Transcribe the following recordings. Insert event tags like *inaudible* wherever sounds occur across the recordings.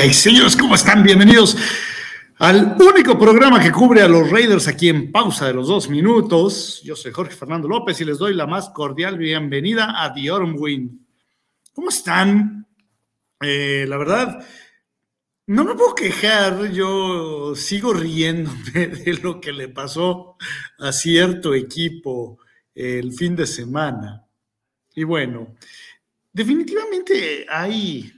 Ay, señores, ¿cómo están? Bienvenidos al único programa que cubre a los Raiders aquí en pausa de los dos minutos. Yo soy Jorge Fernando López y les doy la más cordial bienvenida a The Wind. ¿Cómo están? Eh, la verdad, no me puedo quejar, yo sigo riéndome *laughs* de lo que le pasó a cierto equipo el fin de semana. Y bueno, definitivamente hay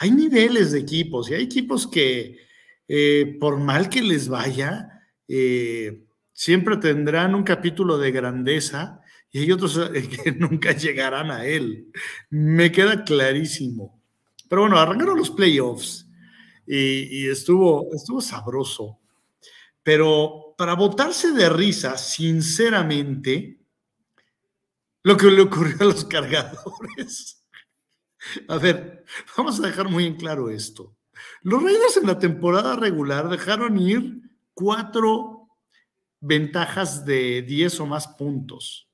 hay niveles de equipos y hay equipos que, eh, por mal que les vaya, eh, siempre tendrán un capítulo de grandeza y hay otros eh, *laughs* que nunca llegarán a él. Me queda clarísimo. Pero bueno, arrancaron los playoffs y, y estuvo, estuvo sabroso. Pero para botarse de risa, sinceramente, lo que le ocurrió a los *laughs* cargadores a ver, vamos a dejar muy en claro esto. Los Raiders en la temporada regular dejaron ir cuatro ventajas de 10 o más puntos.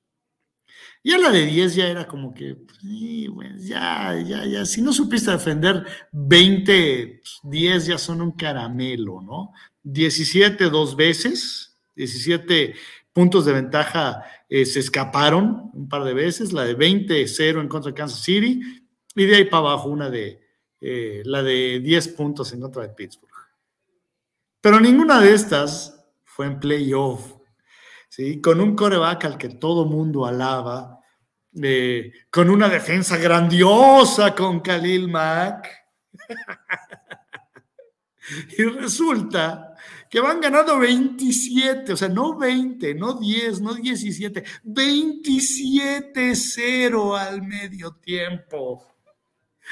Ya la de 10 ya era como que, pues, ya, ya, ya, si no supiste defender 20, 10 ya son un caramelo, ¿no? 17 dos veces, 17 puntos de ventaja eh, se escaparon un par de veces, la de 20-0 en contra de Kansas City y de ahí para abajo una de eh, la de 10 puntos en contra de Pittsburgh. Pero ninguna de estas fue en playoff. ¿sí? Con un coreback al que todo mundo alaba, eh, con una defensa grandiosa con Khalil Mack. *laughs* y resulta que van ganando 27, o sea, no 20, no 10, no 17, 27-0 al medio tiempo.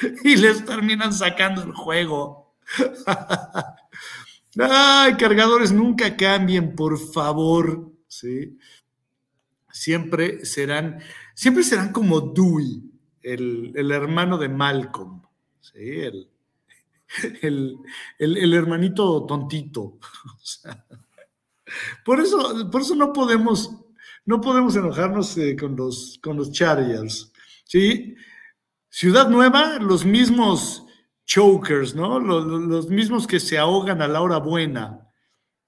*laughs* y les terminan sacando el juego. *laughs* Ay, cargadores, nunca cambien, por favor. ¿sí? Siempre serán, siempre serán como Dewey, el, hermano de Malcolm. ¿sí? El, *laughs* el, hermanito tontito. por, eso, por eso no podemos, no podemos enojarnos eh, con, los, con los Chargers. ¿sí? Ciudad Nueva, los mismos chokers, ¿no? Los, mismos que se ahogan a la hora buena,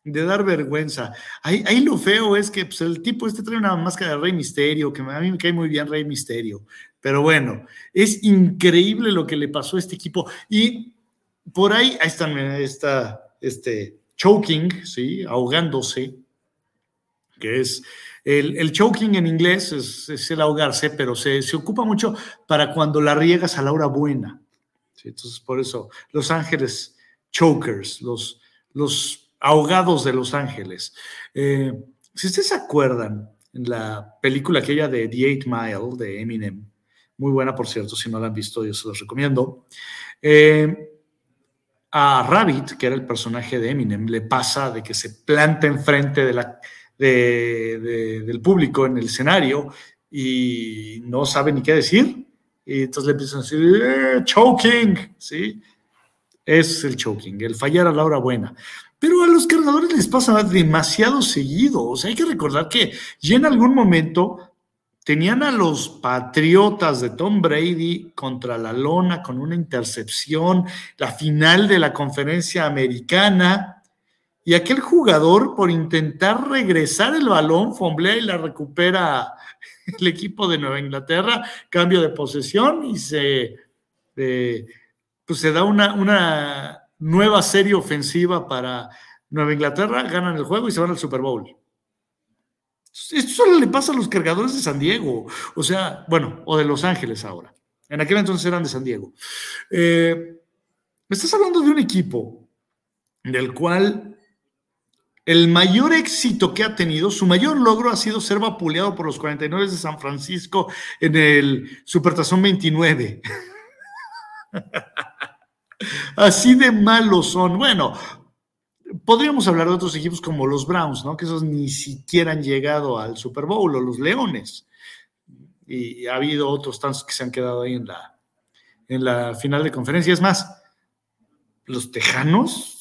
de dar vergüenza. Ahí, ahí lo feo es que pues, el tipo este trae una máscara de Rey Misterio, que a mí me cae muy bien Rey Misterio. Pero bueno, es increíble lo que le pasó a este equipo. Y por ahí, ahí está, está este, choking, ¿sí? Ahogándose, que es el, choking en inglés es, el ahogarse, pero se, ocupa mucho para cuando la riegas a la hora buena. Entonces, por eso, Los Ángeles chokers, los, los ahogados de Los Ángeles. Eh, si ustedes se acuerdan, en la película aquella de The Eight Mile de Eminem, muy buena, por cierto, si no la han visto, yo se los recomiendo. Eh, a Rabbit, que era el personaje de Eminem, le pasa de que se planta enfrente de la, del público en el escenario y no sabe ni qué decir. Y entonces le empiezan a decir, eh, choking, ¿sí? Es el choking, el fallar a la hora buena. Pero a los cargadores les pasa demasiado seguido. O sea, hay que recordar que ya en algún momento tenían a los Patriotas de Tom Brady contra la lona con una intercepción, la final de la conferencia americana y aquel jugador, por intentar regresar el balón, fomblea y la recupera el equipo de Nueva Inglaterra, cambio de posesión y se, eh, pues se da una, una nueva serie ofensiva para Nueva Inglaterra, ganan el juego y se van al Super Bowl. Esto solo le pasa a los cargadores de San Diego, o sea, bueno, o de Los Ángeles ahora. En aquel entonces eran de San Diego. Eh, me estás hablando de un equipo del cual el mayor éxito que ha tenido, su mayor logro ha sido ser vapuleado por los 49 de San Francisco en el Supertazón 29. *laughs* Así de malos son. Bueno, podríamos hablar de otros equipos como los Browns, ¿no? Que esos ni siquiera han llegado al Super Bowl o los Leones. Y ha habido otros tantos que se han quedado ahí en la, en la final de conferencia. Es más, los Tejanos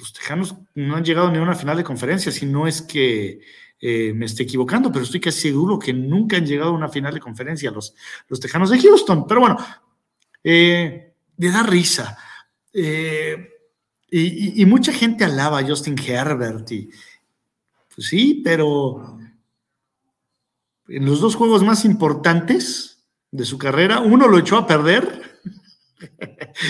los Tejanos no han llegado ni a una final de conferencia, si no es que eh, me esté equivocando, pero estoy casi seguro que nunca han llegado a una final de conferencia los, los Tejanos de Houston. Pero bueno, eh, le da risa. y, mucha gente alaba a Justin Herbert y pues sí, pero en los dos juegos más importantes de su carrera, uno lo echó a perder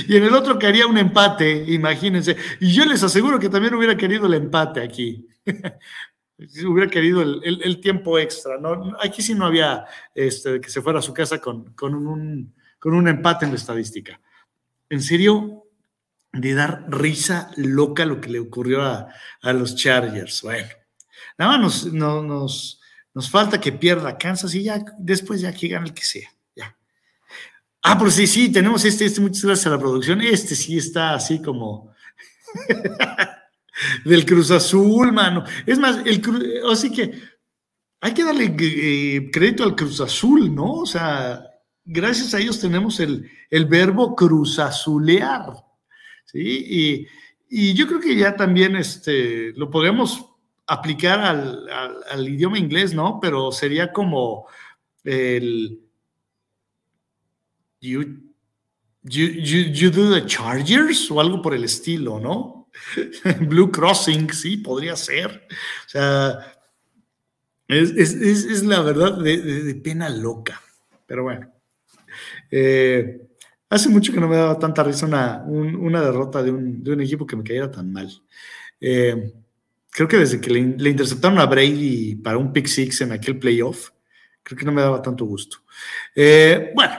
y en el otro quería un empate, imagínense. Y yo les aseguro que también hubiera querido el empate aquí. *laughs* hubiera querido el, tiempo extra. ¿no? Aquí sí no había este, que se fuera a su casa con, un, con un empate en la estadística. En serio, de dar risa loca lo que le ocurrió a, los Chargers. Bueno, nada más nos, nos, nos, falta que pierda Kansas y ya después ya que gane el que sea. Ah, pues sí, sí, tenemos este, este, muchas gracias a la producción. Este sí está así como *laughs* del Cruz Azul, mano. Es más, el así que hay que darle eh, crédito al Cruz Azul, ¿no? O sea, gracias a ellos tenemos el, el verbo cruzazulear. ¿sí? Y, yo creo que ya también este, lo podemos aplicar al, idioma inglés, ¿no? Pero sería como el... You, you, do the Chargers o algo por el estilo, ¿no? *laughs* Blue Crossing, sí, podría ser. O sea, es, la verdad de, pena loca. Pero bueno. Eh, Hace mucho que no me daba tanta risa una, derrota de un, equipo que me cayera tan mal. Eh, creo que desde que le, interceptaron a Brady para un pick six en aquel playoff, creo que no me daba tanto gusto. Eh, bueno,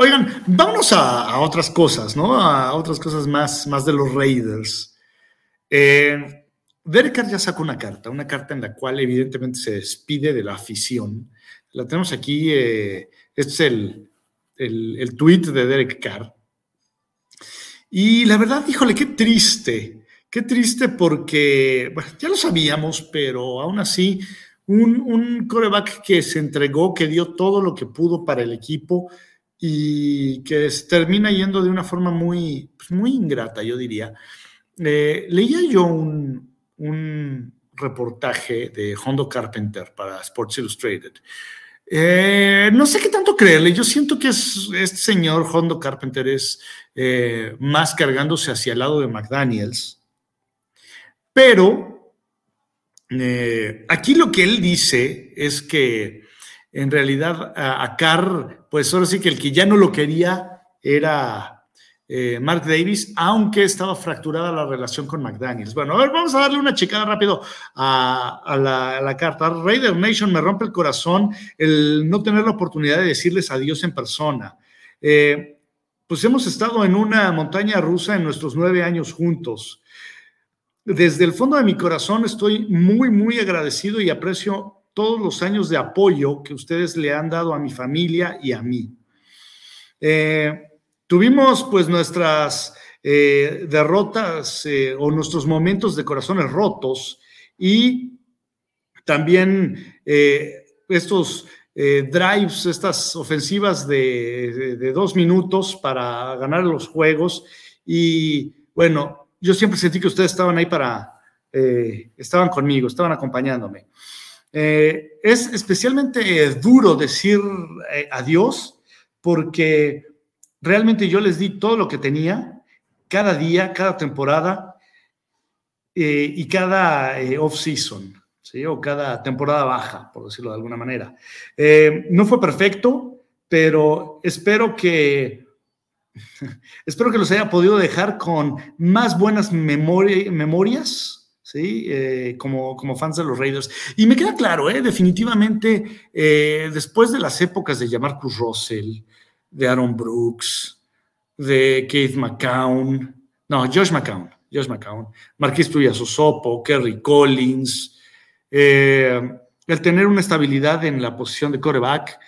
oigan, vámonos a, otras cosas, ¿no? A otras cosas más, más de los Raiders. Eh, Derek ya sacó una carta, una carta en la cual evidentemente se despide de la afición. La tenemos aquí, este es el, el, el tweet de Derek Carr. Y la verdad, híjole, qué triste, qué triste porque, bueno, ya lo sabíamos, pero aún así, un, un coreback que se entregó, que dio todo lo que pudo para el equipo y que termina yendo de una forma muy, pues, muy ingrata, yo diría. Eh, leía yo un, un reportaje de Hondo Carpenter para Sports Illustrated, eh, no sé qué tanto creerle. Yo siento que este señor Hondo Carpenter es eh, más cargándose hacia el lado de McDaniels. Pero aquí lo que él dice es que en realidad a, a, Carr, pues ahora sí que el que ya no lo quería era eh, Mark Davis, aunque estaba fracturada la relación con McDaniels. Bueno, a ver, vamos a darle una checada rápido a, la, carta. Raider Nation me rompe el corazón el no tener la oportunidad de decirles adiós en persona. Eh, pues hemos estado en una montaña rusa en nuestros nueve años juntos. Desde el fondo de mi corazón estoy muy, muy agradecido y aprecio todos los años de apoyo que ustedes le han dado a mi familia y a mí. Eh, Tuvimos pues nuestras eh, derrotas eh, o nuestros momentos de corazones rotos y también estos drives, estas ofensivas de, dos minutos para ganar los juegos. Y bueno, yo siempre sentí que ustedes estaban ahí para, estaban conmigo, estaban acompañándome. Es especialmente duro decir adiós porque realmente yo les di todo lo que tenía, cada día, cada temporada eh, y cada eh, off-season, o cada temporada baja, por decirlo de alguna manera. Eh, no fue perfecto, pero espero que, *laughs* espero que los haya podido dejar con más buenas memorias. ¿Sí? como, como fans de los Raiders. Y me queda claro, definitivamente, después de las épocas de llamar Cruz Russell, de Aaron Brooks, de Keith McCown, no, Josh McCown, Josh McCown, Marquis Tuyasosopo, Kerry Collins, eh, el tener una estabilidad en la posición de coreback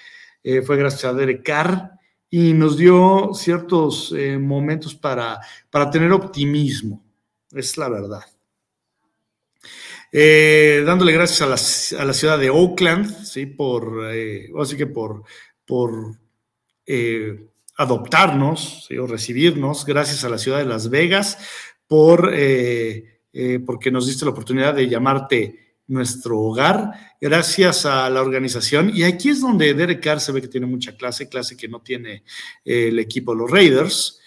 eh, fue gracias a Derek Carr y nos dio ciertos eh, momentos para, para tener optimismo, es la verdad. Dándole gracias a la, ciudad de Oakland, ¿sí? por, así que por, por eh, adoptarnos o recibirnos, gracias a la ciudad de Las Vegas por, eh, eh, porque nos diste la oportunidad de llamarte nuestro hogar, gracias a la organización. Y aquí es donde Derek Carr se ve que tiene mucha clase, clase que no tiene el equipo los Raiders.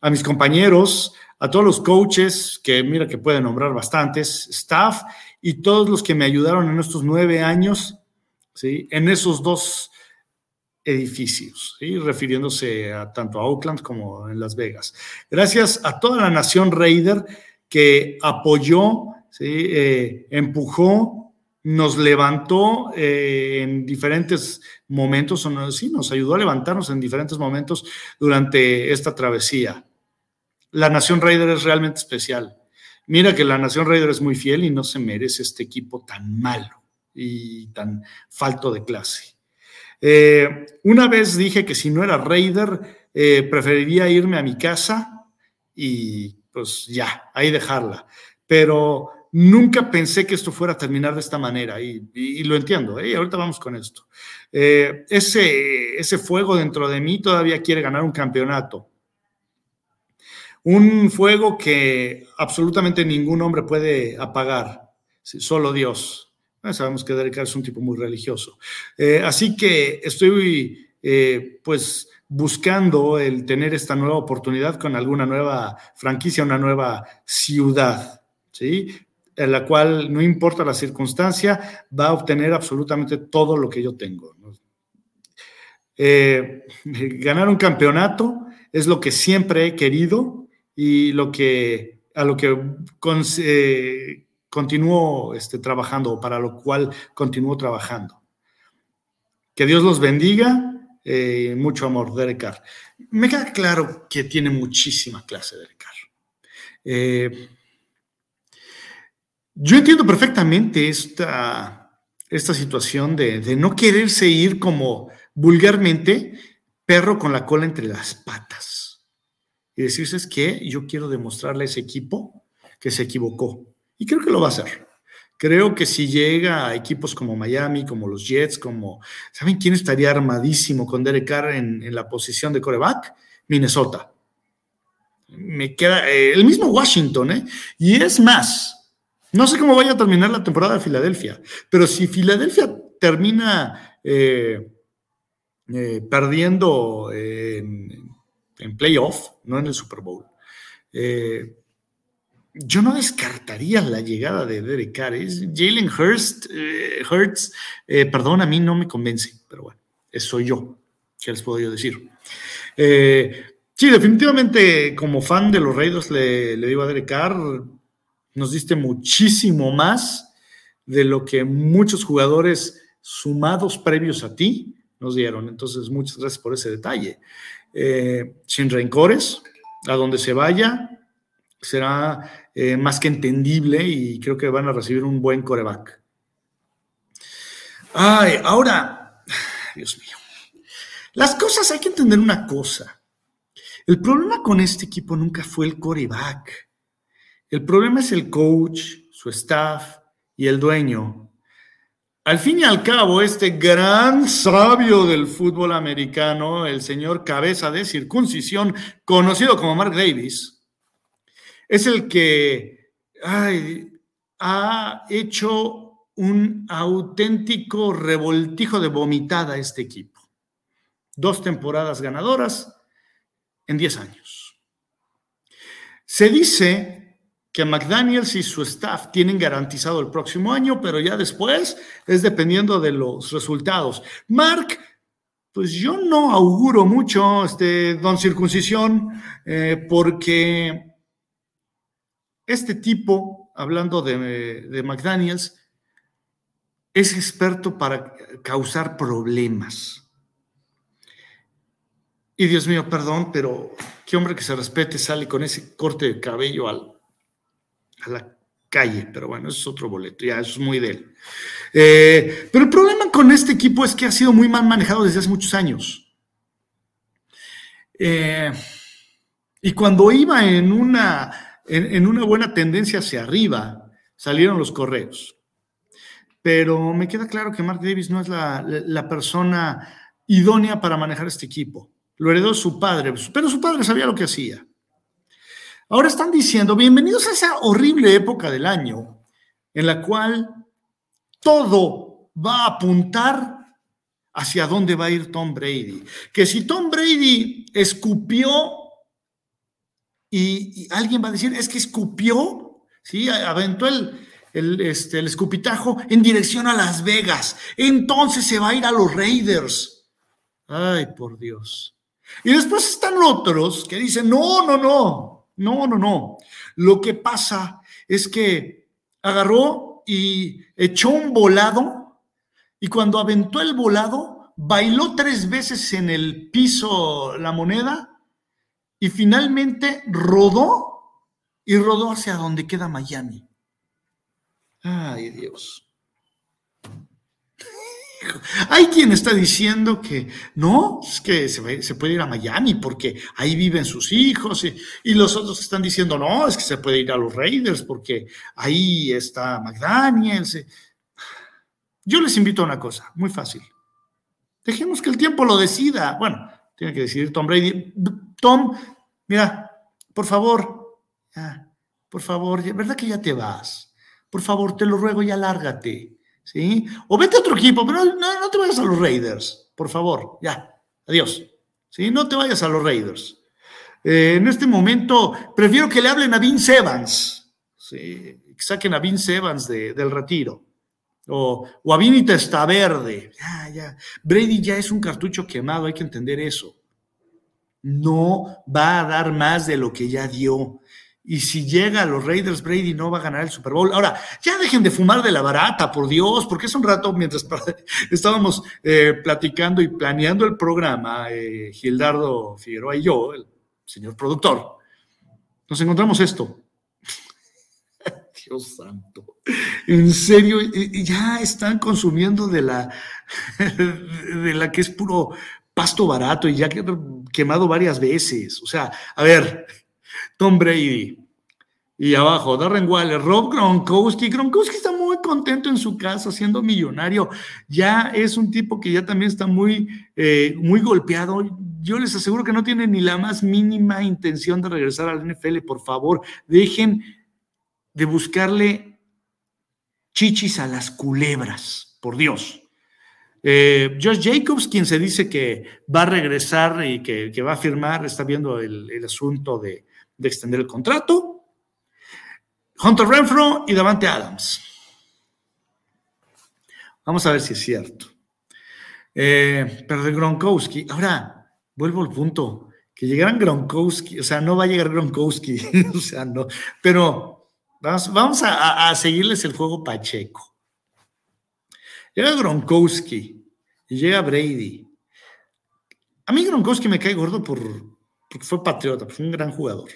a mis compañeros, a todos los coaches, que mira que pueden nombrar bastantes, staff y todos los que me ayudaron en estos nueve años, ¿sí? en esos dos edificios, ¿sí? refiriéndose a tanto a Oakland como en Las Vegas. Gracias a toda la nación Raider que apoyó, ¿sí? Eh, empujó, nos levantó eh, en diferentes momentos, o sí, nos ayudó a levantarnos en diferentes momentos durante esta travesía. La nación Raider es realmente especial. Mira que la nación Raider es muy fiel y no se merece este equipo tan malo y tan falto de clase. Eh, una vez dije que si no era Raider, eh, preferiría irme a mi casa y pues ya, ahí dejarla. Pero nunca pensé que esto fuera a terminar de esta manera y, lo entiendo. ¿eh? ahorita vamos con esto. ese, ese fuego dentro de mí todavía quiere ganar un campeonato. Un fuego que absolutamente ningún hombre puede apagar, solo Dios. Ah, sabemos que Derek es un tipo muy religioso. Eh, así que estoy eh, pues buscando el tener esta nueva oportunidad con alguna nueva franquicia, una nueva ciudad, ¿sí? En la cual no importa la circunstancia, va a obtener absolutamente todo lo que yo tengo. Eh, *laughs* ganar un campeonato es lo que siempre he querido y lo que a lo que continúo este, trabajando, para lo cual continúo trabajando. Que Dios los bendiga. Eh, mucho amor, Derek. Me queda claro que tiene muchísima clase, Derek. Eh, yo entiendo perfectamente esta, esta situación de, no quererse ir como vulgarmente perro con la cola entre las patas y decirse es que yo quiero demostrarle a ese equipo que se equivocó. Y creo que lo va a hacer. Creo que si llega a equipos como Miami, como los Jets, como... ¿Saben quién estaría armadísimo con Derek Carr en, la posición de coreback? Minnesota. Me queda... Eh, el mismo Washington, ¿eh? Y es más, no sé cómo vaya a terminar la temporada de Filadelfia, pero si Filadelfia termina eh, eh, perdiendo en, en, playoff, no en el Super Bowl, yo no descartaría la llegada de Derek Carr. Jalen Hurst, eh, Hurts, eh, perdón, a mí no me convence, pero bueno, eso soy yo. ¿Qué les puedo yo decir? Eh, sí, definitivamente como fan de los Raiders le, le digo a Derek Carr, nos diste muchísimo más de lo que muchos jugadores sumados previos a ti nos dieron. Entonces, muchas gracias por ese detalle. Sin rencores, a donde se vaya, será eh, más que entendible y creo que van a recibir un buen coreback. Ay, ahora, Dios mío, las cosas hay que entender una cosa. El problema con este equipo nunca fue el coreback. El problema es el coach, su staff y el dueño. Al fin y al cabo, este gran sabio del fútbol americano, el señor cabeza de circuncisión, conocido como Mark Davis, es el que ha hecho un auténtico revoltijo de vomitada a este equipo. Dos temporadas ganadoras en 10 años. Se dice que McDaniels y su staff tienen garantizado el próximo año, pero ya después es dependiendo de los resultados. Mark, pues yo no auguro mucho, este, don Circuncisión, eh, porque este tipo, hablando de, McDaniels, es experto para causar problemas. Y Dios mío, perdón, pero qué hombre que se respete sale con ese corte de cabello al, a la calle. Pero bueno, eso es otro boleto, ya es muy de él. Eh, pero el problema con este equipo es que ha sido muy mal manejado desde hace muchos años. Eh, y cuando iba en una en, una buena tendencia hacia arriba salieron los correos. Pero me queda claro que Mark Davis no es la, persona idónea para manejar este equipo. Lo heredó su padre, pero su padre sabía lo que hacía. Ahora están diciendo, bienvenidos a esa horrible época del año en la cual todo va a apuntar hacia dónde va a ir Tom Brady. Que si Tom Brady escupió y, alguien va a decir, es que escupió, ¿sí? Aventó el, el, este, el escupitajo en dirección a Las Vegas. Entonces se va a ir a los Raiders. Ay, por Dios. Y después están otros que dicen, no, no, no, no, no, no. Lo que pasa es que agarró y echó un volado y cuando aventó el volado, bailó tres veces en el piso la moneda y finalmente rodó y rodó hacia donde queda Miami. Ay, Dios. Hay quien está diciendo que no, es que se, puede ir a Miami porque ahí viven sus hijos y, los otros están diciendo no, es que se puede ir a los Raiders porque ahí está McDaniels. Yo les invito a una cosa, muy fácil. Dejemos que el tiempo lo decida. Bueno, tiene que decidir Tom Brady. Tom, mira, por favor, por favor, ¿verdad que ya te vas? Por favor, te lo ruego, ya lárgate. ¿Sí? O vete a otro equipo, pero no, no te vayas a los Raiders, por favor, ya, adiós. ¿Sí? No te vayas a los Raiders. Eh, en este momento, prefiero que le hablen a Vince Evans, que saquen a Vince Evans del retiro. O, o a Vinita está verde. Ya, ya. Brady ya es un cartucho quemado, hay que entender eso no va a dar más de lo que ya dio. Y si llega a los Raiders, Brady no va a ganar el Super Bowl. Ahora, ya dejen de fumar de la barata, por Dios, porque hace un rato, mientras *laughs* estábamos eh, platicando y planeando el programa, eh, Gildardo Figueroa y yo, el señor productor, nos encontramos esto. *laughs* Dios santo. En serio, ya están consumiendo de la, *laughs* de la que es puro pasto barato y ya quemado varias veces. O sea, a ver, Tom Brady y abajo Darren Waller, Rob Gronkowski. Gronkowski está muy contento en su casa siendo millonario. Ya es un tipo que ya también está muy, eh, muy golpeado. Yo les aseguro que no tiene ni la más mínima intención de regresar al NFL. Por favor, dejen de buscarle chichis a las culebras, por Dios. Eh, Josh Jacobs, quien se dice que va a regresar y que, va a firmar, está viendo el, asunto de, extender el contrato. Hunter Renfro y Davante Adams. Vamos a ver si es cierto. Eh, pero de Gronkowski, ahora vuelvo al punto, que llegaran Gronkowski, o sea, no va a llegar Gronkowski, *laughs* o sea, no, pero vamos, a, a seguirles el juego Pacheco. Llega Gronkowski y llega Brady. A mí Gronkowski me cae gordo por, porque fue patriota, fue un gran jugador.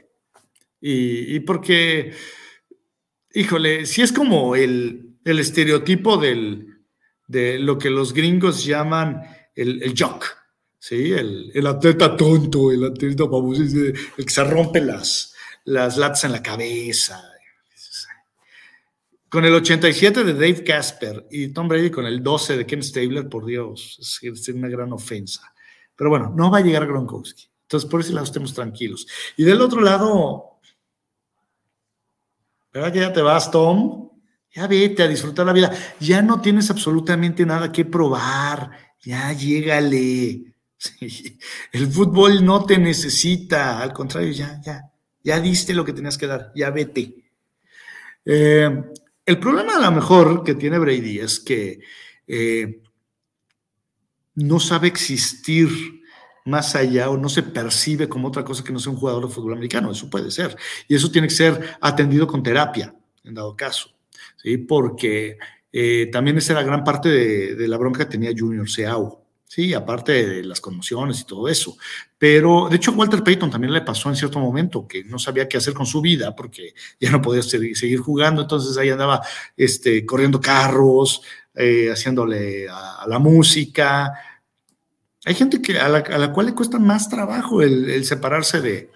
Y, porque, híjole, si es como el, estereotipo del, de lo que los gringos llaman el, el jock, ¿sí? El, atleta tonto, el atleta famoso, el que se rompe las, las latas en la cabeza, con el 87 de Dave Casper y Tom Brady con el 12 de Ken Stabler, por Dios, es, una gran ofensa. Pero bueno, no va a llegar Gronkowski. Entonces, por ese lado estemos tranquilos. Y del otro lado, ¿verdad que ya te vas, Tom? Ya vete a disfrutar la vida. Ya no tienes absolutamente nada que probar. Ya llégale. *laughs* El fútbol no te necesita. Al contrario, ya, ya. Ya diste lo que tenías que dar. Ya vete. Eh, el problema a lo mejor que tiene Brady es que eh, no sabe existir más allá o no se percibe como otra cosa que no sea un jugador de fútbol americano. Eso puede ser. Y eso tiene que ser atendido con terapia, en dado caso. ¿sí? Porque eh, también esa era gran parte de, la bronca que tenía Junior Seau. Sí, aparte de las conmociones y todo eso. Pero, de hecho, Walter Payton también le pasó en cierto momento que no sabía qué hacer con su vida porque ya no podía seguir jugando, entonces ahí andaba este, corriendo carros, eh, haciéndole a, la música. Hay gente que, a, la, cual le cuesta más trabajo el, separarse de,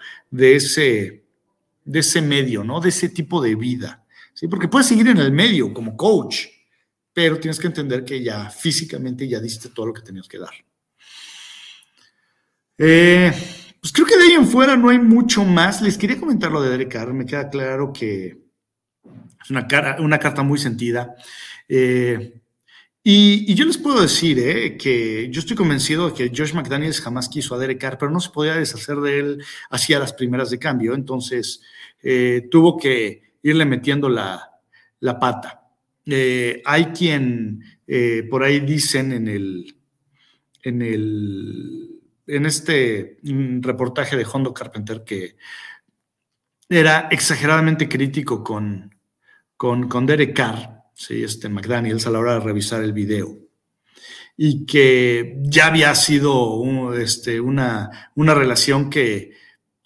ese, medio, ¿no? De ese tipo de vida. ¿sí? Porque puedes seguir en el medio como coach, pero tienes que entender que ya físicamente ya diste todo lo que tenías que dar. Eh, pues creo que de ahí en fuera no hay mucho más. Les quería comentar lo de Derek Carr. Me queda claro que es una carta muy sentida. Eh, Y, yo les puedo decir eh, que yo estoy convencido de que Josh McDaniels jamás quiso a Derek Carr, pero no se podía deshacer de él hacia las primeras de cambio. Entonces eh, tuvo que irle metiendo la, pata. Eh, hay quien por ahí dicen en el, en el en este mm, reportaje de Hondo Carpenter que era exageradamente crítico con, con, con Derek Carr ¿sí? este McDaniels, a la hora de revisar el video. Y que ya había sido este, una, una relación que,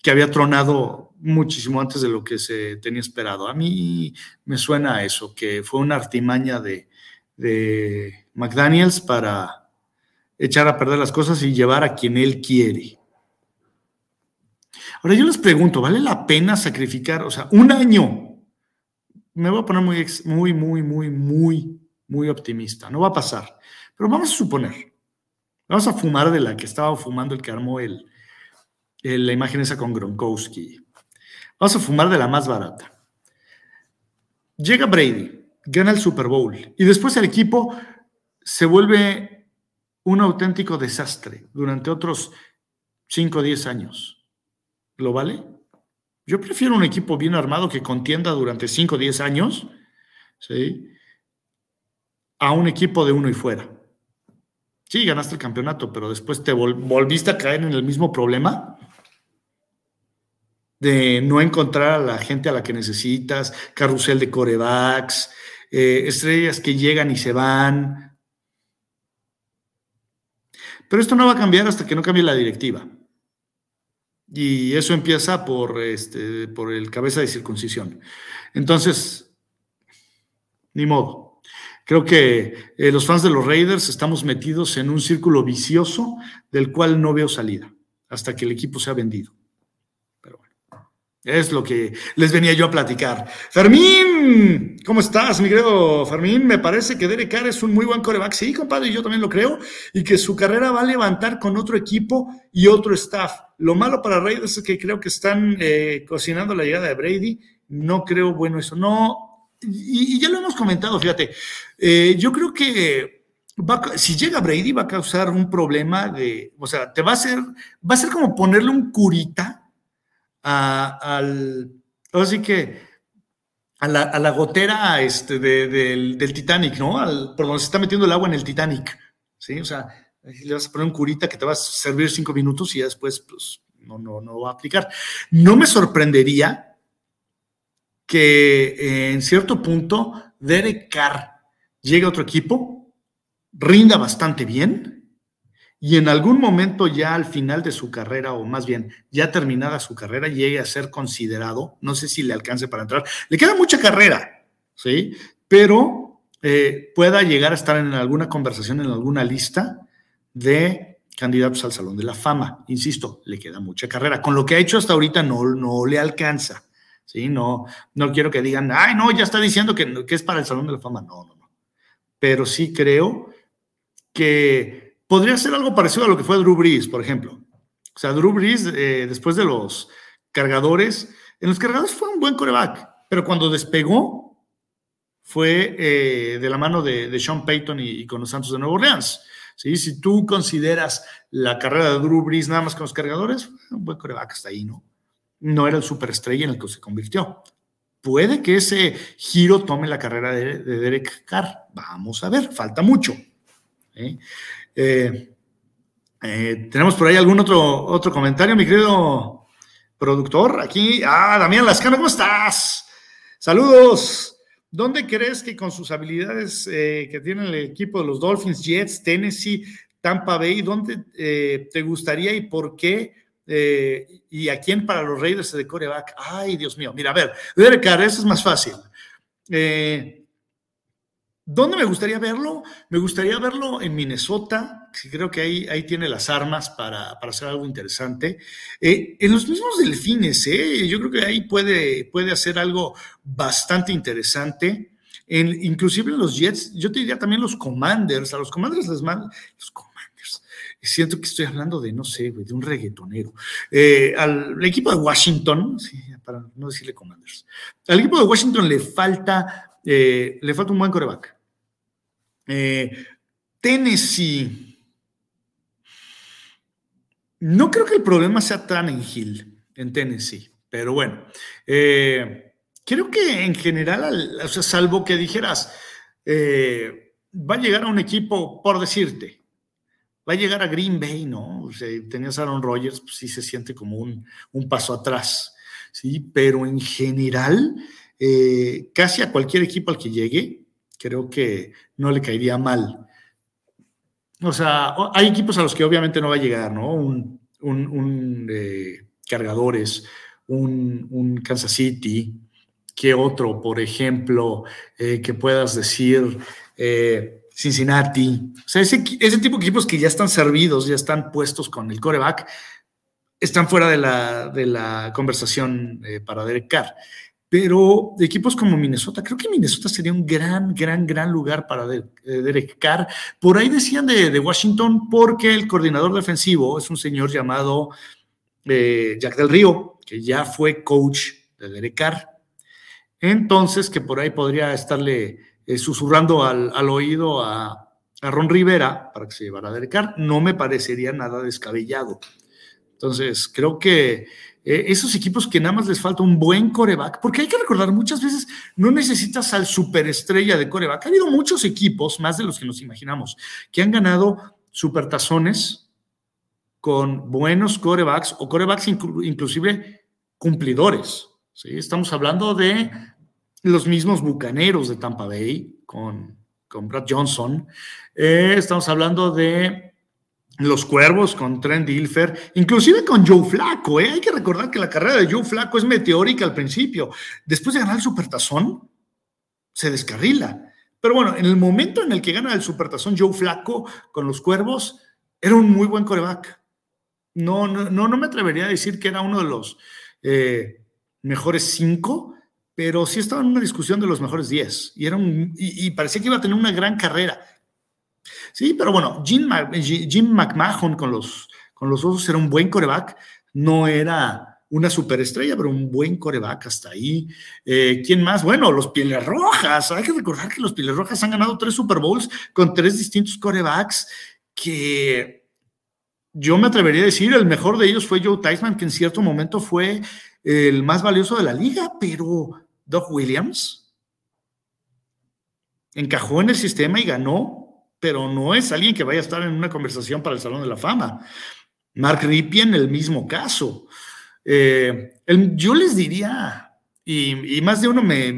que había tronado muchísimo antes de lo que se tenía esperado. A mí me suena a eso, que fue una artimaña de, de McDaniels para echar a perder las cosas y llevar a quien él quiere. Ahora yo les pregunto, ¿vale la pena sacrificar, o sea, un año me voy a poner muy, muy, muy, muy, muy, muy optimista. No va a pasar. Pero vamos a suponer. Vamos a fumar de la que estaba fumando el que armó el, la imagen esa con Gronkowski. Vamos a fumar de la más barata. Llega Brady, gana el Super Bowl y después el equipo se vuelve un auténtico desastre durante otros 5 o 10 años. ¿Lo vale? Yo prefiero un equipo bien armado que contienda durante 5 o 10 años, ¿sí? A un equipo de uno y fuera. Sí, ganaste el campeonato, pero después te volviste a caer en el mismo problema de no encontrar a la gente a la que necesitas, carrusel de corebacks, eh, estrellas que llegan y se van. Pero esto no va a cambiar hasta que no cambie la directiva. Y eso empieza por, este, por el cabeza de circuncisión. Entonces, ni modo. Creo que eh, los fans de los Raiders estamos metidos en un círculo vicioso del cual no veo salida hasta que el equipo sea vendido. Es lo que les venía yo a platicar. Fermín, ¿cómo estás, mi querido Fermín? Me parece que Derek Carr es un muy buen coreback. Sí, compadre, yo también lo creo. Y que su carrera va a levantar con otro equipo y otro staff. Lo malo para Raiders es que creo que están eh, cocinando la llegada de Brady. No creo bueno eso. No, y, ya lo hemos comentado, fíjate. Eh, yo creo que si llega Brady va a causar un problema de, o sea, te va a hacer, va a ser como ponerle un curita al, así que a la, gotera este, del, Titanic, ¿no? Al, por donde se está metiendo el agua en el Titanic, ¿sí? O sea, le vas a poner un curita que te va a servir cinco minutos y ya después, pues, no, no, no va a aplicar. No me sorprendería que en cierto punto Derek Carr llegue a otro equipo, rinda bastante bien y en algún momento ya al final de su carrera, o más bien ya terminada su carrera, llegue a ser considerado, no sé si le alcance para entrar, le queda mucha carrera, ¿sí? Pero eh, pueda llegar a estar en alguna conversación, en alguna lista de candidatos al Salón de la Fama. Insisto, le queda mucha carrera. Con lo que ha hecho hasta ahorita no, no le alcanza, ¿sí? No, no quiero que digan, ay, no, ya está diciendo que, que es para el Salón de la Fama. No, no, no. Pero sí creo que podría ser algo parecido a lo que fue Drew Brees, por ejemplo. O sea, Drew Brees, eh, después de los cargadores, en los cargadores fue un buen coreback, pero cuando despegó fue eh, de la mano de, Sean Payton y, con los Santos de Nueva Orleans. ¿sí? Si tú consideras la carrera de Drew Brees nada más con los cargadores, un buen coreback hasta ahí, ¿no? No era el superestrella en el que se convirtió. Puede que ese giro tome la carrera de, de Derek Carr. Vamos a ver, falta mucho. ¿eh? Eh, eh, ¿Tenemos por ahí algún otro, otro comentario, mi querido productor? Aquí, ah, Damián Lascano, ¿cómo estás? Saludos. ¿Dónde crees que con sus habilidades que tiene el equipo de los Dolphins, Jets, Tennessee, Tampa Bay, dónde te gustaría y por qué? ¿Y a quién para los Raiders de coreback? Ay, Dios mío. Mira, a ver, Derek eso es más fácil. Eh, ¿Dónde me gustaría verlo? Me gustaría verlo en Minnesota, que creo que ahí, ahí tiene las armas para, hacer algo interesante. Eh, en los mismos delfines, ¿eh? yo creo que ahí puede, puede hacer algo bastante interesante. En, inclusive en los Jets, yo te diría también los Commanders, a los Commanders les mandan, los Commanders, siento que estoy hablando de, no sé, de un reggaetonero. Eh, al equipo de Washington, para no decirle Commanders, al equipo de Washington le falta, le falta un buen coreback Eh, Tennessee. No creo que el problema sea tan Hill en Tennessee, pero bueno. Eh, creo que en general, o sea, salvo que dijeras, eh, va a llegar a un equipo, por decirte, va a llegar a Green Bay, ¿no? O sea, tenías a Aaron Rodgers, pues sí se siente como un, paso atrás, ¿sí? Pero en general, casi a cualquier equipo al que llegue, creo que no le caería mal. O sea, hay equipos a los que obviamente no va a llegar, ¿no? Un, un, eh, Cargadores, un, Kansas City, ¿qué otro? Por ejemplo, eh, que puedas decir eh, Cincinnati. O sea, ese, tipo de equipos que ya están servidos, ya están puestos con el coreback, están fuera de la, de la conversación para Derek Carr. Pero equipos como Minnesota, creo que Minnesota sería un gran, gran, gran lugar para eh, Derek Carr. Por ahí decían de, Washington, porque el coordinador defensivo es un señor llamado eh, Jack del Río, que ya fue coach de Derek Carr. Entonces, que por ahí podría estarle eh, susurrando al, oído a, a, Ron Rivera para que se llevara a Derek Carr. No me parecería nada descabellado. Entonces, creo que eh, esos equipos que nada más les falta un buen coreback, porque hay que recordar, muchas veces no necesitas al superestrella de coreback. Ha habido muchos equipos, más de los que nos imaginamos, que han ganado supertazones con buenos corebacks o corebacks inclusive cumplidores. ¿sí? Estamos hablando de los mismos bucaneros de Tampa Bay con, con Brad Johnson. Eh, estamos hablando de los Cuervos con Trent Dilfer, inclusive con Joe Flaco. ¿eh? Hay que recordar que la carrera de Joe Flaco es meteórica al principio. Después de ganar el Supertazón, se descarrila. Pero bueno, en el momento en el que gana el Supertazón Joe Flaco con los Cuervos, era un muy buen coreback. No, no, no, me atrevería a decir que era uno de los eh, mejores cinco, pero sí estaba en una discusión de los mejores diez. Y, y parecía que iba a tener una gran carrera Sí, pero bueno, Jim, Jim McMahon con los, con los osos era un buen coreback, no era una superestrella, pero un buen coreback hasta ahí. Eh, ¿Quién más? Bueno, los Pieles Rojas. Hay que recordar que los Pieles Rojas han ganado tres Super Bowls con tres distintos corebacks que yo me atrevería a decir, el mejor de ellos fue Joe Tyson, que en cierto momento fue el más valioso de la liga, pero Doug Williams encajó en el sistema y ganó pero no es alguien que vaya a estar en una conversación para el Salón de la Fama. Mark Ripien, el mismo caso. Eh, yo les diría, y, más de uno me,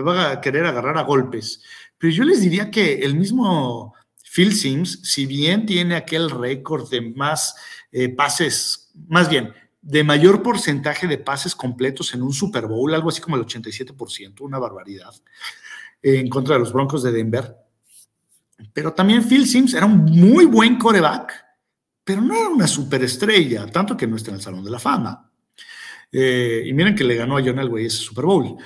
va a querer agarrar a golpes, pero yo les diría que el mismo Phil Sims, si bien tiene aquel récord de más eh, pases, más bien, de mayor porcentaje de pases completos en un Super Bowl, algo así como el 87%, una barbaridad, en contra de los Broncos de Denver pero también Phil Sims era un muy buen coreback, pero no era una superestrella, tanto que no está en el Salón de la Fama. Eh, y miren que le ganó a John Elway ese Super Bowl.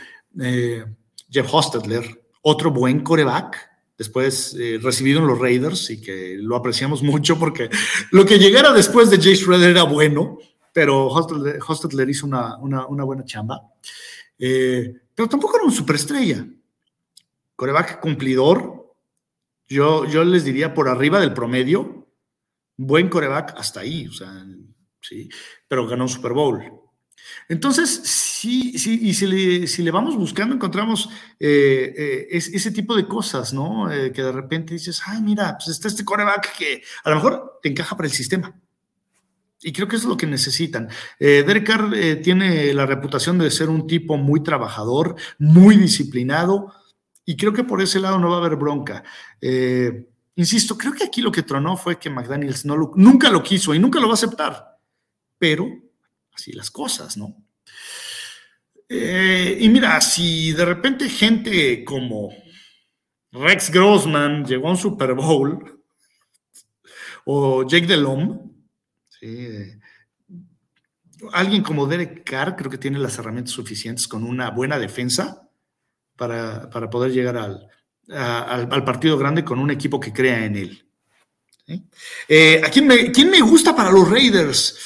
Eh, Jeff Hostetler, otro buen coreback, después eh, recibido en los Raiders y que lo apreciamos *laughs* mucho porque lo que llegara después de Jay Schroeder era bueno, pero Hostetler, hizo una, una, buena chamba. pero tampoco era un superestrella. Coreback cumplidor, yo, les diría por arriba del promedio, buen coreback hasta ahí, sí, pero ganó un Super Bowl. Entonces, sí, sí, y si le, vamos buscando, encontramos eh, eh, ese tipo de cosas, ¿no? Eh, que de repente dices, ay, mira, pues está este coreback que a lo mejor te encaja para el sistema. Y creo que eso es lo que necesitan. Derek tiene la reputación de ser un tipo muy trabajador, muy disciplinado, y creo que por ese lado no va a haber bronca. Eh, insisto, creo que aquí lo que tronó fue que McDaniels no nunca lo quiso y nunca lo va a aceptar. Pero así las cosas, ¿no? Eh, y mira, si de repente gente como Rex Grossman llegó a un Super Bowl, *laughs* o Jake Delhomme, alguien como Derek Carr creo que tiene las herramientas suficientes con una buena defensa para, poder llegar al, al, partido grande con un equipo que crea en él. Eh, ¿a quién me, quién me gusta para los Raiders?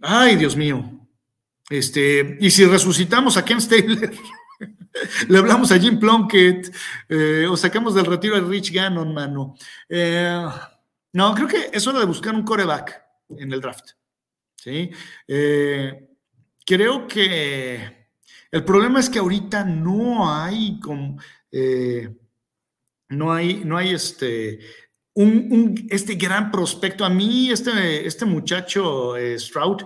Ay, Dios mío. Este, y si resucitamos a Ken Stabler, *laughs* Le hablamos a Jim Plunkett eh, o sacamos del retiro a Rich Gannon, mano. Eh, no, creo que es hora de buscar un coreback en el draft. ¿sí? Creo que el problema es que ahorita no hay como, no hay, no hay este, este gran prospecto. A mí, este, este muchacho Stroud,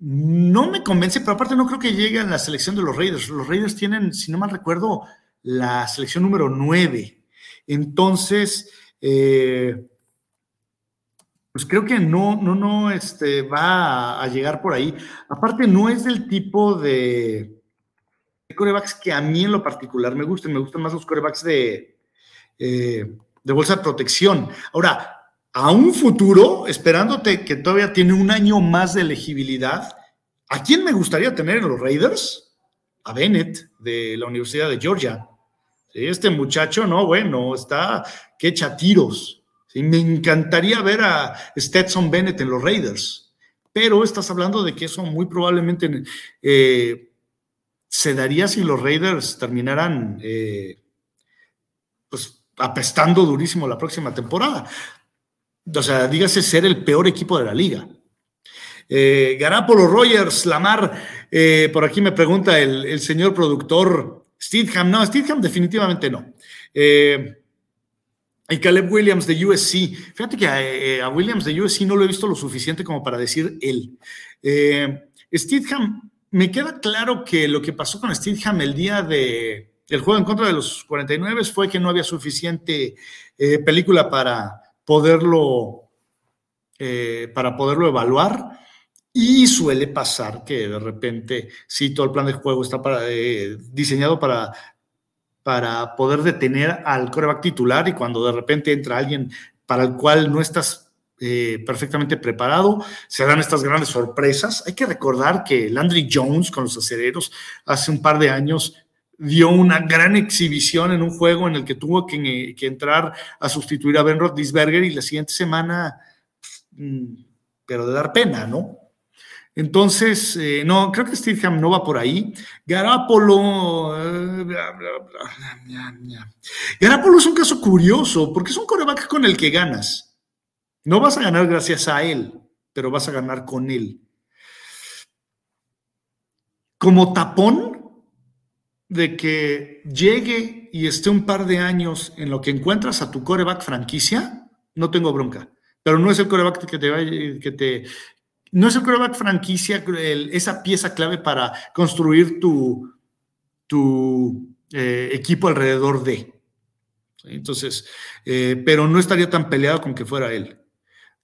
no me convence, pero aparte no creo que llegue a la selección de los Raiders. Los Raiders tienen, si no mal recuerdo, la selección número 9. Entonces, eh, pues creo que no, no, no este, va a, llegar por ahí. Aparte, no es del tipo de, corebacks que a mí en lo particular me gustan. Me gustan más los corebacks de, eh, de bolsa de protección. Ahora, a un futuro, esperándote que todavía tiene un año más de elegibilidad, ¿a quién me gustaría tener en los Raiders? A Bennett, de la Universidad de Georgia. Este muchacho, no, bueno, está que echa tiros. Me encantaría ver a Stetson Bennett en los Raiders, pero estás hablando de que eso muy probablemente eh, se daría si los Raiders terminaran eh, pues apestando durísimo la próxima temporada o sea, dígase ser el peor equipo de la liga. Eh, Garapolo Rogers, Lamar, eh, por aquí me pregunta el, señor productor Steedham. No, Steedham definitivamente no. Eh, y Caleb Williams de USC. Fíjate que a, Williams de USC no lo he visto lo suficiente como para decir él. Steedham, me queda claro que lo que pasó con Steedham el día de, del juego en contra de los 49 fue que no había suficiente película para poderlo, eh, para poderlo evaluar. Y suele pasar que de repente, si todo el plan de juego está para, eh, diseñado para, para poder detener al coreback titular y cuando de repente entra alguien para el cual no estás eh, perfectamente preparado, se dan estas grandes sorpresas. Hay que recordar que Landry Jones con los acereros hace un par de años dio una gran exhibición en un juego en el que tuvo que, entrar a sustituir a Ben Roethlisberger y la siguiente semana, mm, pero de dar pena, ¿no? Entonces, eh, no, creo que Steedham no va por ahí. Garapolo, eh, Garapolo es un caso curioso porque es un coreback con el que ganas. No vas a ganar gracias a él, pero vas a ganar con él. Como tapón, de que llegue y esté un par de años en lo que encuentras a tu coreback franquicia, no tengo bronca. Pero no es el coreback que te va que te no es el coreback franquicia esa pieza clave para construir tu, tu eh, equipo alrededor de. Entonces, eh, pero no estaría tan peleado con que fuera él.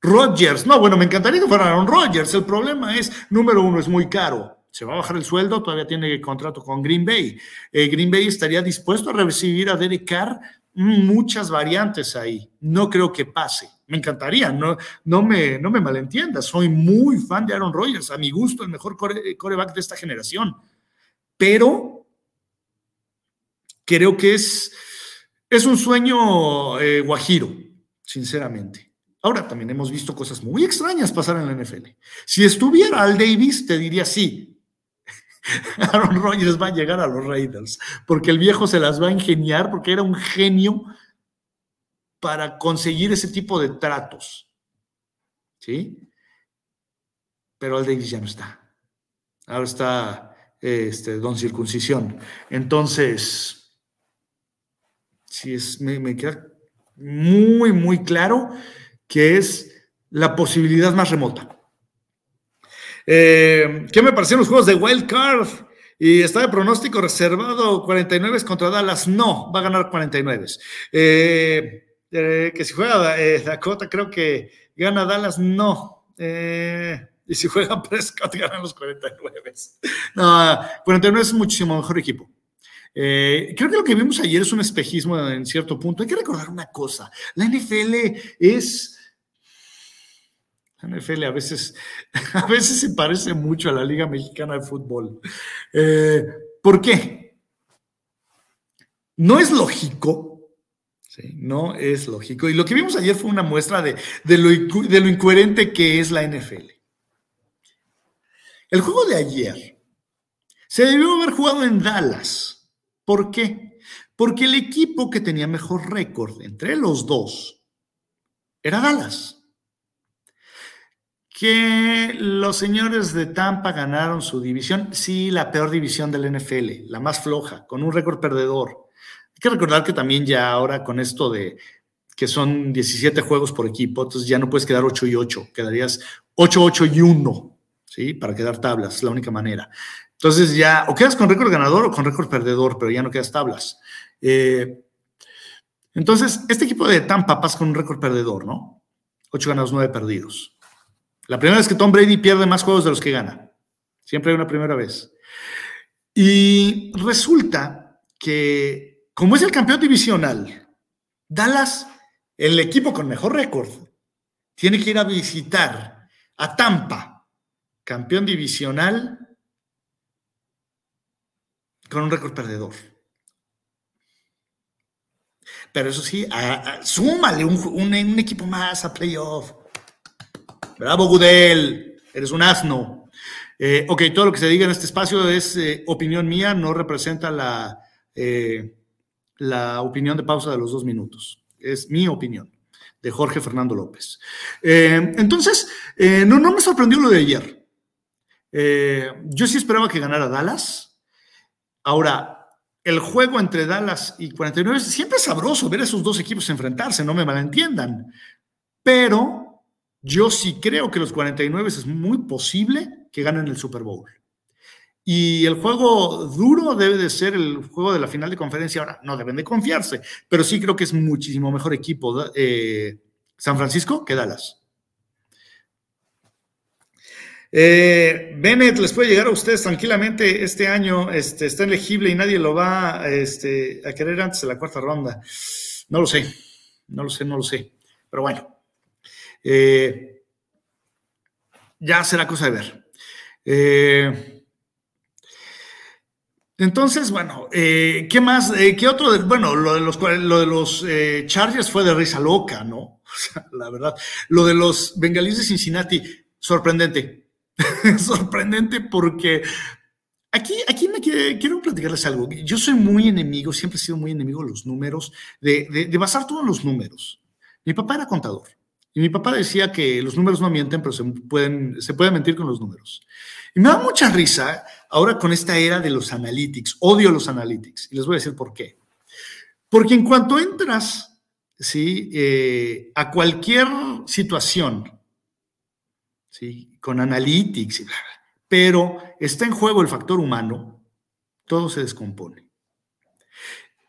Rodgers, no, bueno, me encantaría que fuera Aaron Rodgers. El problema es, número uno, es muy caro se va a bajar el sueldo, todavía tiene contrato con Green Bay. Eh, Green Bay estaría dispuesto a recibir a Derek Carr muchas variantes ahí. No creo que pase. Me encantaría, no, no, me, no me malentiendas. Soy muy fan de Aaron Rodgers, a mi gusto, el mejor coreback de esta generación. Pero creo que es, es un sueño eh, guajiro, sinceramente. Ahora también hemos visto cosas muy extrañas pasar en la NFL. Si estuviera Al Davis, te diría sí, *laughs* Aaron Rodgers va a llegar a los Raiders, porque el viejo se las va a ingeniar, porque era un genio para conseguir ese tipo de tratos. ¿Sí? Pero Al Davis ya no está. Ahora está este, Don Circuncisión. Entonces, sí, es, me queda muy, muy claro que es la posibilidad más remota. Eh, ¿Qué me parecieron los juegos de Wild Card? Y está de pronóstico reservado 49 contra Dallas. No, va a ganar 49. Eh, eh, que si juega Dakota, creo que gana Dallas. No. y si juega *laughs* Prescott, ganan los 49. No, 49 es muchísimo mejor equipo. creo que lo que vimos ayer es un espejismo en cierto punto. Hay que recordar una cosa. La NFL es NFL a veces, *laughs* a veces se parece mucho a la Liga Mexicana de Fútbol. Eh, ¿Por qué? No es lógico, no es lógico. Y lo que vimos ayer fue una muestra de, lo, de lo incoherente que es la NFL. El juego de ayer se debió haber jugado en Dallas, ¿Por qué? Porque el equipo que tenía mejor récord entre los dos era Dallas. Que los señores de Tampa ganaron su división, sí, la peor división del NFL, la más floja, con un récord perdedor. Hay que recordar que también ya ahora con esto de que son 17 juegos por equipo, entonces ya no puedes quedar 8 y 8, quedarías 8, 8 y 1, ¿sí? Para quedar tablas, es la única manera. Entonces ya, o quedas con récord ganador o con récord perdedor, pero ya no quedas tablas. Eh, entonces, este equipo de Tampa pasa con un récord perdedor, ¿no? 8 ganados, 9 perdidos. La primera vez que Tom Brady pierde más juegos de los que gana. Siempre hay una primera vez. Y resulta que, como es el campeón divisional, Dallas el equipo con mejor récord tiene que ir a visitar a Tampa, campeón divisional, con un récord perdedor. Pero eso sí, súmale un, equipo más a playoff. Bravo, Gudel, eres un asno. Eh, ok, todo lo que se diga en este espacio es eh, opinión mía, no representa la, eh, la opinión de pausa de los dos minutos es mi opinión, de Jorge Fernando López. Eh, entonces, eh, no, no me sorprendió lo de ayer. Eh, yo sí esperaba que ganara Dallas. Ahora, el juego entre Dallas y 49 siempre es sabroso ver esos dos equipos enfrentarse, no me malentiendan. Pero yo sí creo que los 49 es muy posible que ganen el Super Bowl. Y el juego duro debe de ser el juego de la final de conferencia. Ahora, no deben de confiarse, pero sí creo que es muchísimo mejor equipo eh, San Francisco que Dallas. Eh, Bennett les puede llegar a ustedes tranquilamente este año, este, está elegible y nadie lo va este, a querer antes de la cuarta ronda. No lo sé, no lo sé, no lo sé. Pero bueno, eh, ya será cosa de ver. Eh, entonces, bueno, eh, ¿qué más? ¿Qué otro? bueno, lo de los, lo de los Chargers fue de risa loca, ¿no? *laughs* la verdad. Lo de los bengalíes de Cincinnati, sorprendente. *laughs* sorprendente porque aquí, aquí me quiero platicarles algo. Yo soy muy enemigo, siempre he sido muy enemigo de los números, de, de, basar todos los números. Mi papá era contador y mi papá decía que los números no mienten, pero se pueden, se puede mentir con los números. Y me da mucha risa ahora con esta era de los analytics. Odio los analytics. Y les voy a decir por qué. Porque en cuanto entras ¿sí? Eh, a cualquier situación ¿sí? con analytics, pero está en juego el factor humano, todo se descompone.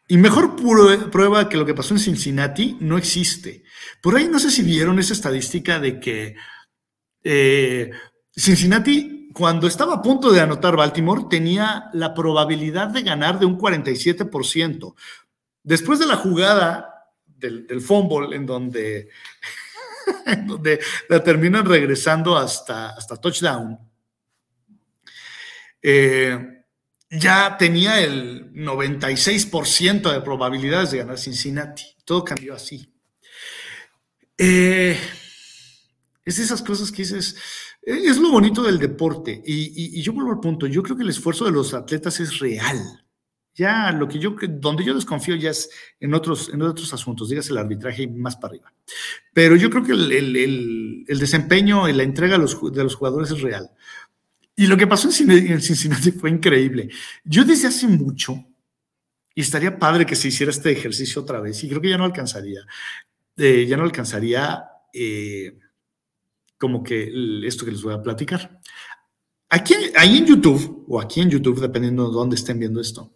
Y mejor prueba que lo que pasó en Cincinnati no existe. Por ahí no sé si vieron esa estadística de que eh, Cincinnati cuando estaba a punto de anotar Baltimore, tenía la probabilidad de ganar de un 47%. Después de la jugada del, fumble, en donde, *laughs* donde la terminan regresando hasta, hasta touchdown, eh, ya tenía el 96% de probabilidades de ganar Cincinnati. Todo cambió así. Eh, es esas cosas que dices, es lo bonito del deporte. Y, yo vuelvo al punto, yo creo que el esfuerzo de los atletas es real. Ya lo que yo, donde yo desconfío ya es en otros, en otros asuntos, dígase el arbitraje y más para arriba. Pero yo creo que el, desempeño y la entrega de de los, jugadores es real. Y lo que pasó en Cincinnati fue increíble. Yo desde hace mucho, y estaría padre que se hiciera este ejercicio otra vez, y creo que ya no alcanzaría, eh, ya no alcanzaría. Eh, como que esto que les voy a platicar. Aquí, ahí en YouTube, o aquí en YouTube, dependiendo de dónde estén viendo esto,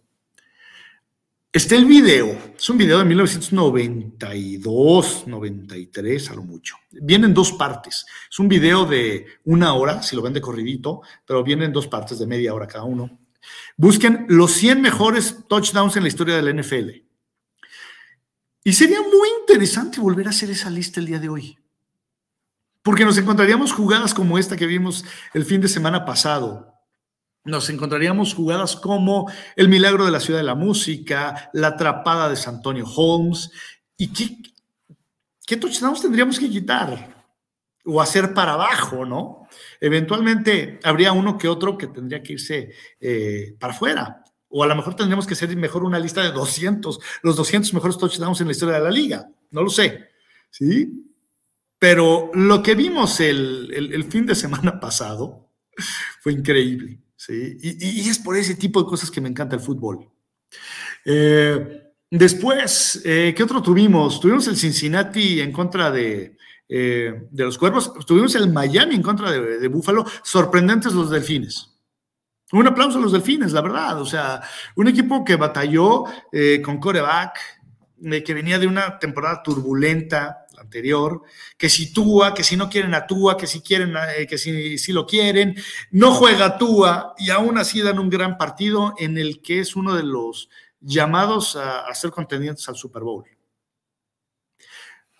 está el video. Es un video de 1992, 93, a lo mucho. Viene en dos partes. Es un video de una hora, si lo ven de corridito, pero viene en dos partes de media hora cada uno. Busquen los 100 mejores touchdowns en la historia del NFL. Y sería muy interesante volver a hacer esa lista el día de hoy porque nos encontraríamos jugadas como esta que vimos el fin de semana pasado. Nos encontraríamos jugadas como el milagro de la ciudad de la música, la atrapada de San Antonio Holmes. ¿Y qué, qué touchdowns tendríamos que quitar? O hacer para abajo, ¿no? Eventualmente habría uno que otro que tendría que irse eh, para afuera. O a lo mejor tendríamos que hacer mejor una lista de 200, los 200 mejores touchdowns en la historia de la liga. No lo sé. ¿Sí? Pero lo que vimos el, fin de semana pasado fue increíble. ¿Sí? Y, es por ese tipo de cosas que me encanta el fútbol. Eh, después, eh, ¿qué otro tuvimos? Tuvimos el Cincinnati en contra de, eh, de los Cuervos. Tuvimos el Miami en contra de, de Búfalo. Sorprendentes los Delfines. Un aplauso a los delfines, la verdad. O sea, un equipo que batalló con coreback, que venía de una temporada turbulenta anterior, que si Túa, que si no quieren a que si quieren, eh, que si, si, lo quieren, no juega Túa y aún así dan un gran partido en el que es uno de los llamados a, a ser contendientes al Super Bowl.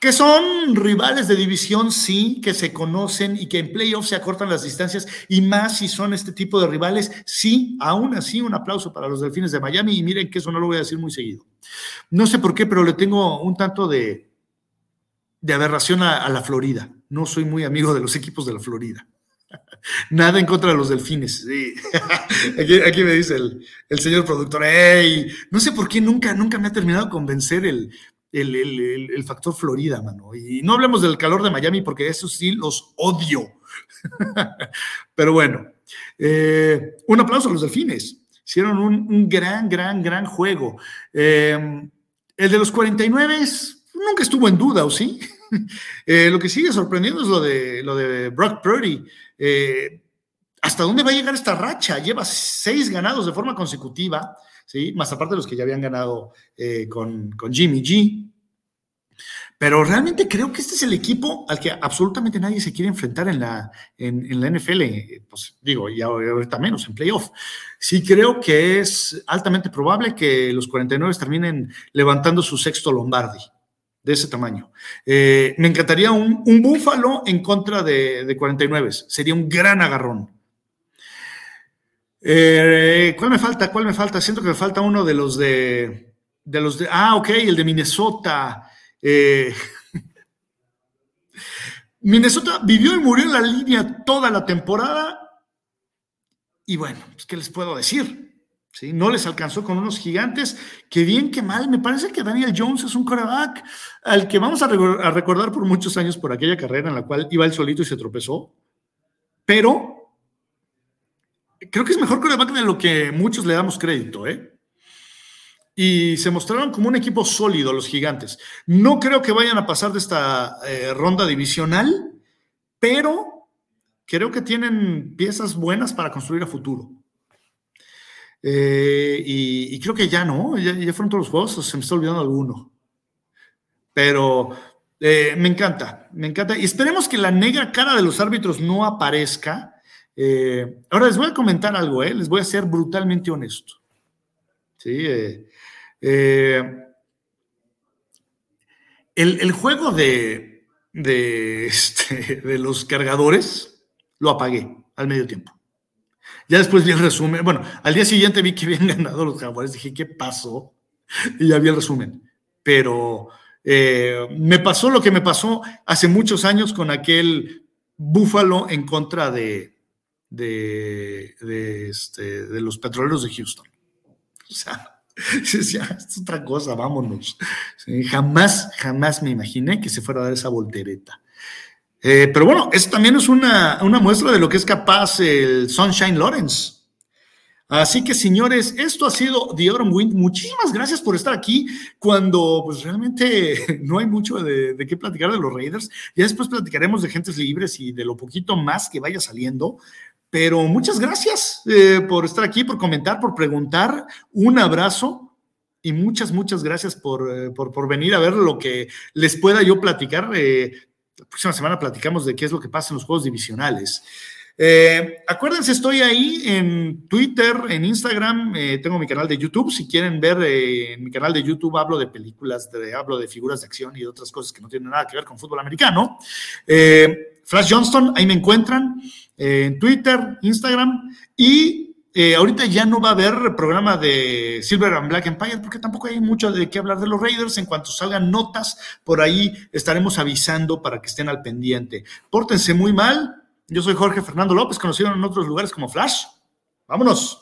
Que son rivales de división, sí, que se conocen y que en playoffs se acortan las distancias, y más si son este tipo de rivales, sí, aún así un aplauso para los Delfines de Miami, y miren que eso no lo voy a decir muy seguido. No sé por qué, pero le tengo un tanto de, de aberración a, la Florida. No soy muy amigo de los equipos de la Florida. *laughs* Nada en contra de los delfines. *laughs* aquí, me dice el, señor productor, hey, no sé por qué nunca, nunca me ha terminado de convencer el, el, factor Florida, mano. Y no hablemos del calor de Miami porque eso sí los odio. *laughs* Pero bueno, eh, un aplauso a los delfines. Hicieron un, gran, gran, gran juego. Eh, el de los 49 nunca estuvo en duda, ¿o sí? *laughs* Eh, lo que sigue sorprendiendo es lo de, lo de Brock Purdy. ¿Hasta dónde va a llegar esta racha? Lleva seis ganados de forma consecutiva. ¿sí? Más aparte de los que ya habían ganado eh, con, Jimmy G. Pero realmente creo que este es el equipo al que absolutamente nadie se quiere enfrentar en la, en, la NFL, pues digo, y ahorita menos en playoff. Sí creo que es altamente probable que los 49 terminen levantando su sexto Lombardi de ese tamaño. Eh, me encantaría un, búfalo en contra de, de 49. Sería un gran agarrón. Eh, ¿Cuál me falta? ¿Cuál me falta? Siento que me falta uno de los de, de los de. Ah, ok, el de Minnesota. Eh, *laughs* Minnesota vivió y murió en la línea toda la temporada. Y bueno, pues, ¿qué les puedo decir? ¿Sí? No les alcanzó con unos gigantes. Que bien, que mal. Me parece que Daniel Jones es un coreback al que vamos a, recordar por muchos años por aquella carrera en la cual iba él solito y se tropezó. Pero creo que es mejor coreback de lo que muchos le damos crédito, ¿eh? Y se mostraron como un equipo sólido los gigantes. No creo que vayan a pasar de esta eh, ronda divisional, pero creo que tienen piezas buenas para construir a futuro. Eh, y, creo que ya no, ya, fueron todos los juegos, se me está olvidando alguno. Pero eh, me encanta, me encanta. Y esperemos que la negra cara de los árbitros no aparezca eh, ahora les voy a comentar algo, les voy a ser brutalmente honesto. ¿Sí? Eh, el, juego de, *laughs* este, de, los cargadores lo apagué al medio tiempo. Ya después vi el resumen. Bueno, al día siguiente vi que habían *laughs* ganado los jaguares. Dije, ¿qué pasó? Y ya vi el resumen. Pero me pasó lo que me pasó hace muchos años con aquel Búfalo en contra de, de, este, de los petroleros de Houston. O sea, *laughs* es otra cosa, vámonos. jamás, jamás me imaginé que se fuera a dar esa voltereta. Eh, pero bueno, eso también es una, muestra de lo que es capaz el Sunshine Lawrence. Así que, señores, esto ha sido The Autumn Wind. Muchísimas gracias por estar aquí cuando pues realmente *laughs* no hay mucho de, de, qué platicar de los Raiders. Ya después platicaremos de gentes libres y de lo poquito más que vaya saliendo. Pero muchas gracias eh, por estar aquí, por comentar, por preguntar. Un abrazo y muchas, muchas gracias por, eh, por, venir a ver lo que les pueda yo platicar. Eh, la próxima semana platicamos de qué es lo que pasa en los juegos divisionales. acuérdense, estoy ahí en Twitter, en Instagram, tengo mi canal de YouTube. Si quieren ver en mi canal de YouTube, hablo de películas, hablo de figuras de acción y de otras cosas que no tienen nada que ver con fútbol americano. Flash Johnston, ahí me encuentran en Twitter, Instagram y eh, ahorita ya no va a haber programa de Silver and Black Empire porque tampoco hay mucho de qué hablar de los Raiders. En cuanto salgan notas, por ahí estaremos avisando para que estén al pendiente. Pórtense muy mal. Yo soy Jorge Fernando López, conocido en otros lugares como Flash. Vámonos.